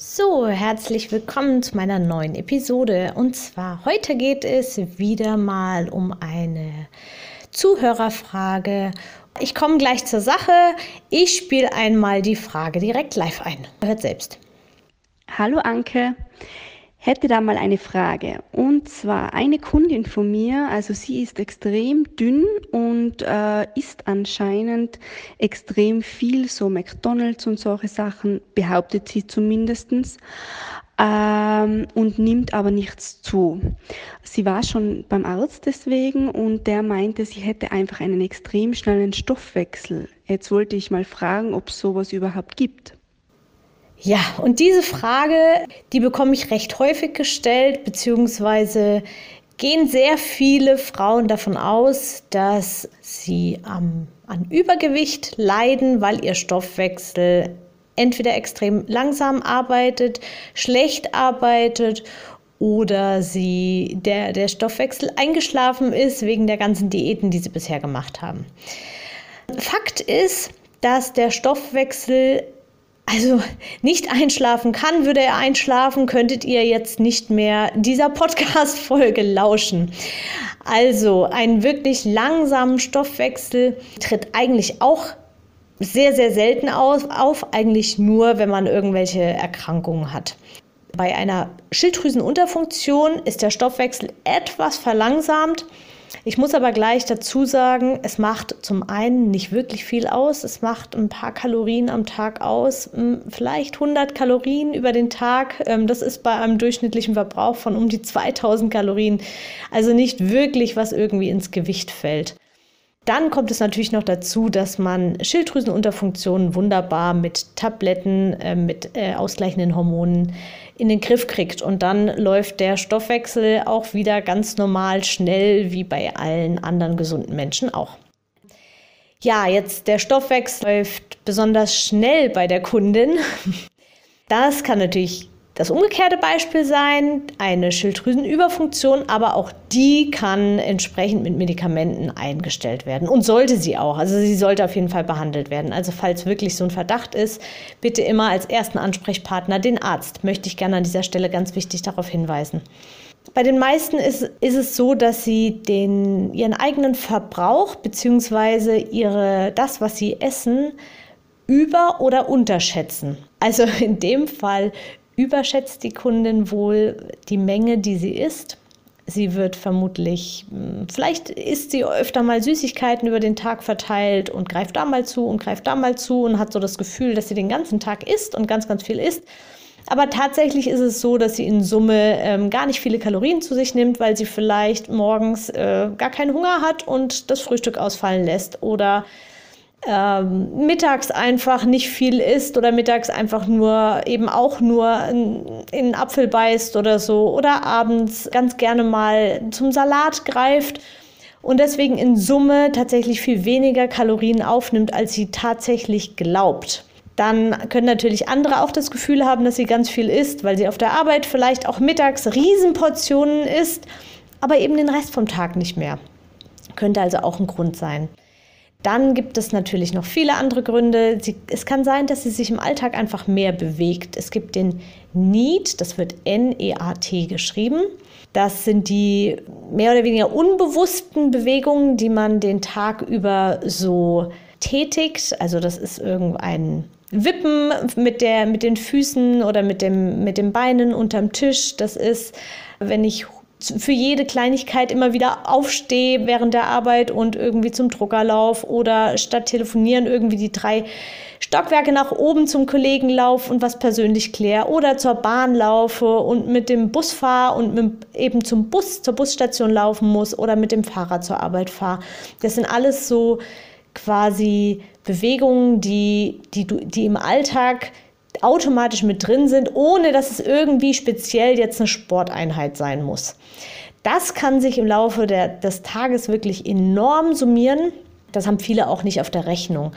So, herzlich willkommen zu meiner neuen Episode. Und zwar heute geht es wieder mal um eine Zuhörerfrage. Ich komme gleich zur Sache. Ich spiele einmal die Frage direkt live ein. Hört selbst. Hallo Anke hätte da mal eine Frage. Und zwar eine Kundin von mir, also sie ist extrem dünn und äh, isst anscheinend extrem viel, so McDonalds und solche Sachen, behauptet sie zumindestens ähm, und nimmt aber nichts zu. Sie war schon beim Arzt deswegen und der meinte, sie hätte einfach einen extrem schnellen Stoffwechsel. Jetzt wollte ich mal fragen, ob es sowas überhaupt gibt. Ja, und diese Frage, die bekomme ich recht häufig gestellt, beziehungsweise gehen sehr viele Frauen davon aus, dass sie ähm, an Übergewicht leiden, weil ihr Stoffwechsel entweder extrem langsam arbeitet, schlecht arbeitet oder sie der, der Stoffwechsel eingeschlafen ist wegen der ganzen Diäten, die sie bisher gemacht haben. Fakt ist, dass der Stoffwechsel also nicht einschlafen kann, würde er einschlafen, könntet ihr jetzt nicht mehr dieser Podcast-Folge lauschen. Also ein wirklich langsamen Stoffwechsel tritt eigentlich auch sehr, sehr selten auf, auf, eigentlich nur, wenn man irgendwelche Erkrankungen hat. Bei einer Schilddrüsenunterfunktion ist der Stoffwechsel etwas verlangsamt. Ich muss aber gleich dazu sagen, es macht zum einen nicht wirklich viel aus. Es macht ein paar Kalorien am Tag aus, hm, vielleicht 100 Kalorien über den Tag. Ähm, das ist bei einem durchschnittlichen Verbrauch von um die 2000 Kalorien. Also nicht wirklich, was irgendwie ins Gewicht fällt. Dann kommt es natürlich noch dazu, dass man Schilddrüsenunterfunktionen wunderbar mit Tabletten, äh, mit äh, ausgleichenden Hormonen in den Griff kriegt. Und dann läuft der Stoffwechsel auch wieder ganz normal schnell, wie bei allen anderen gesunden Menschen auch. Ja, jetzt der Stoffwechsel läuft besonders schnell bei der Kundin. Das kann natürlich das umgekehrte Beispiel sein, eine Schilddrüsenüberfunktion, aber auch die kann entsprechend mit Medikamenten eingestellt werden und sollte sie auch. Also sie sollte auf jeden Fall behandelt werden. Also falls wirklich so ein Verdacht ist, bitte immer als ersten Ansprechpartner den Arzt. Möchte ich gerne an dieser Stelle ganz wichtig darauf hinweisen. Bei den meisten ist, ist es so, dass sie den, ihren eigenen Verbrauch bzw. das, was sie essen, über- oder unterschätzen. Also in dem Fall überschätzt die Kundin wohl die Menge, die sie isst. Sie wird vermutlich, hm, vielleicht isst sie öfter mal Süßigkeiten über den Tag verteilt und greift da mal zu und greift da mal zu und hat so das Gefühl, dass sie den ganzen Tag isst und ganz, ganz viel isst. Aber tatsächlich ist es so, dass sie in Summe ähm, gar nicht viele Kalorien zu sich nimmt, weil sie vielleicht morgens äh, gar keinen Hunger hat und das Frühstück ausfallen lässt oder ähm, mittags einfach nicht viel isst oder mittags einfach nur eben auch nur in, in einen Apfel beißt oder so oder abends ganz gerne mal zum Salat greift und deswegen in Summe tatsächlich viel weniger Kalorien aufnimmt, als sie tatsächlich glaubt. Dann können natürlich andere auch das Gefühl haben, dass sie ganz viel isst, weil sie auf der Arbeit vielleicht auch mittags Riesenportionen isst, aber eben den Rest vom Tag nicht mehr. Könnte also auch ein Grund sein. Dann gibt es natürlich noch viele andere Gründe. Sie, es kann sein, dass sie sich im Alltag einfach mehr bewegt. Es gibt den NEAT, das wird N-E-A-T geschrieben. Das sind die mehr oder weniger unbewussten Bewegungen, die man den Tag über so tätigt. Also das ist irgendein Wippen mit, der, mit den Füßen oder mit, dem, mit den Beinen unterm Tisch. Das ist, wenn ich für jede Kleinigkeit immer wieder aufstehe während der Arbeit und irgendwie zum Drucker lauf oder statt telefonieren irgendwie die drei Stockwerke nach oben zum Kollegen laufe und was persönlich kläre oder zur Bahn laufe und mit dem Bus fahre und mit, eben zum Bus, zur Busstation laufen muss oder mit dem Fahrrad zur Arbeit fahre. Das sind alles so quasi Bewegungen, die, die, du, die im Alltag automatisch mit drin sind, ohne dass es irgendwie speziell jetzt eine Sporteinheit sein muss. Das kann sich im Laufe der, des Tages wirklich enorm summieren. Das haben viele auch nicht auf der Rechnung.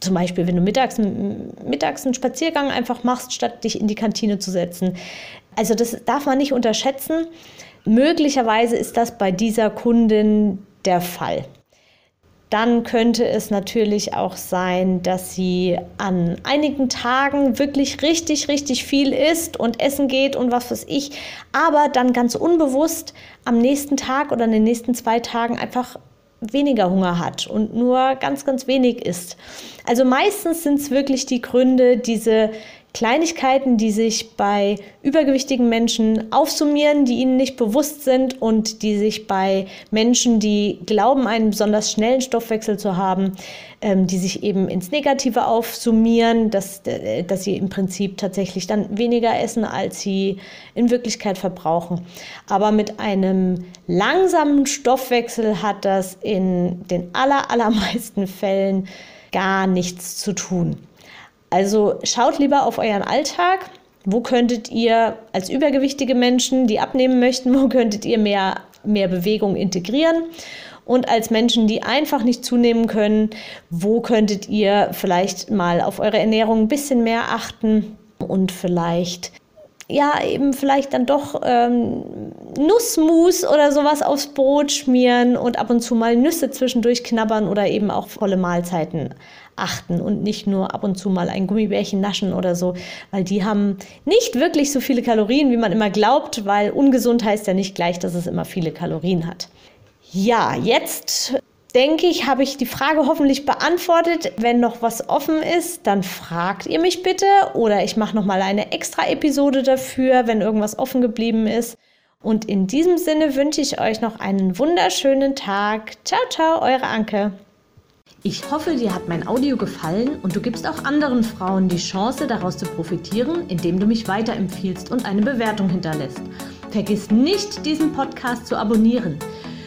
Zum Beispiel, wenn du mittags, mittags einen Spaziergang einfach machst, statt dich in die Kantine zu setzen. Also das darf man nicht unterschätzen. Möglicherweise ist das bei dieser Kundin der Fall. Dann könnte es natürlich auch sein, dass sie an einigen Tagen wirklich richtig, richtig viel isst und essen geht und was weiß ich, aber dann ganz unbewusst am nächsten Tag oder in den nächsten zwei Tagen einfach weniger Hunger hat und nur ganz, ganz wenig isst. Also meistens sind es wirklich die Gründe, diese Kleinigkeiten, die sich bei übergewichtigen Menschen aufsummieren, die ihnen nicht bewusst sind und die sich bei Menschen, die glauben, einen besonders schnellen Stoffwechsel zu haben, ähm, die sich eben ins Negative aufsummieren, dass, äh, dass sie im Prinzip tatsächlich dann weniger essen, als sie in Wirklichkeit verbrauchen. Aber mit einem langsamen Stoffwechsel hat das in den aller, allermeisten Fällen gar nichts zu tun. Also schaut lieber auf euren Alltag. Wo könntet ihr als übergewichtige Menschen, die abnehmen möchten, wo könntet ihr mehr, mehr Bewegung integrieren? Und als Menschen, die einfach nicht zunehmen können, wo könntet ihr vielleicht mal auf eure Ernährung ein bisschen mehr achten und vielleicht ja, eben vielleicht dann doch ähm, Nussmus oder sowas aufs Brot schmieren und ab und zu mal Nüsse zwischendurch knabbern oder eben auch volle Mahlzeiten achten und nicht nur ab und zu mal ein Gummibärchen naschen oder so, weil die haben nicht wirklich so viele Kalorien, wie man immer glaubt, weil ungesund heißt ja nicht gleich, dass es immer viele Kalorien hat. Ja, jetzt denke ich, habe ich die Frage hoffentlich beantwortet. Wenn noch was offen ist, dann fragt ihr mich bitte oder ich mache noch mal eine extra Episode dafür, wenn irgendwas offen geblieben ist. Und in diesem Sinne wünsche ich euch noch einen wunderschönen Tag. Ciao, ciao, eure Anke. Ich hoffe, dir hat mein Audio gefallen und du gibst auch anderen Frauen die Chance, daraus zu profitieren, indem du mich weiterempfiehlst und eine Bewertung hinterlässt. Vergiss nicht, diesen Podcast zu abonnieren.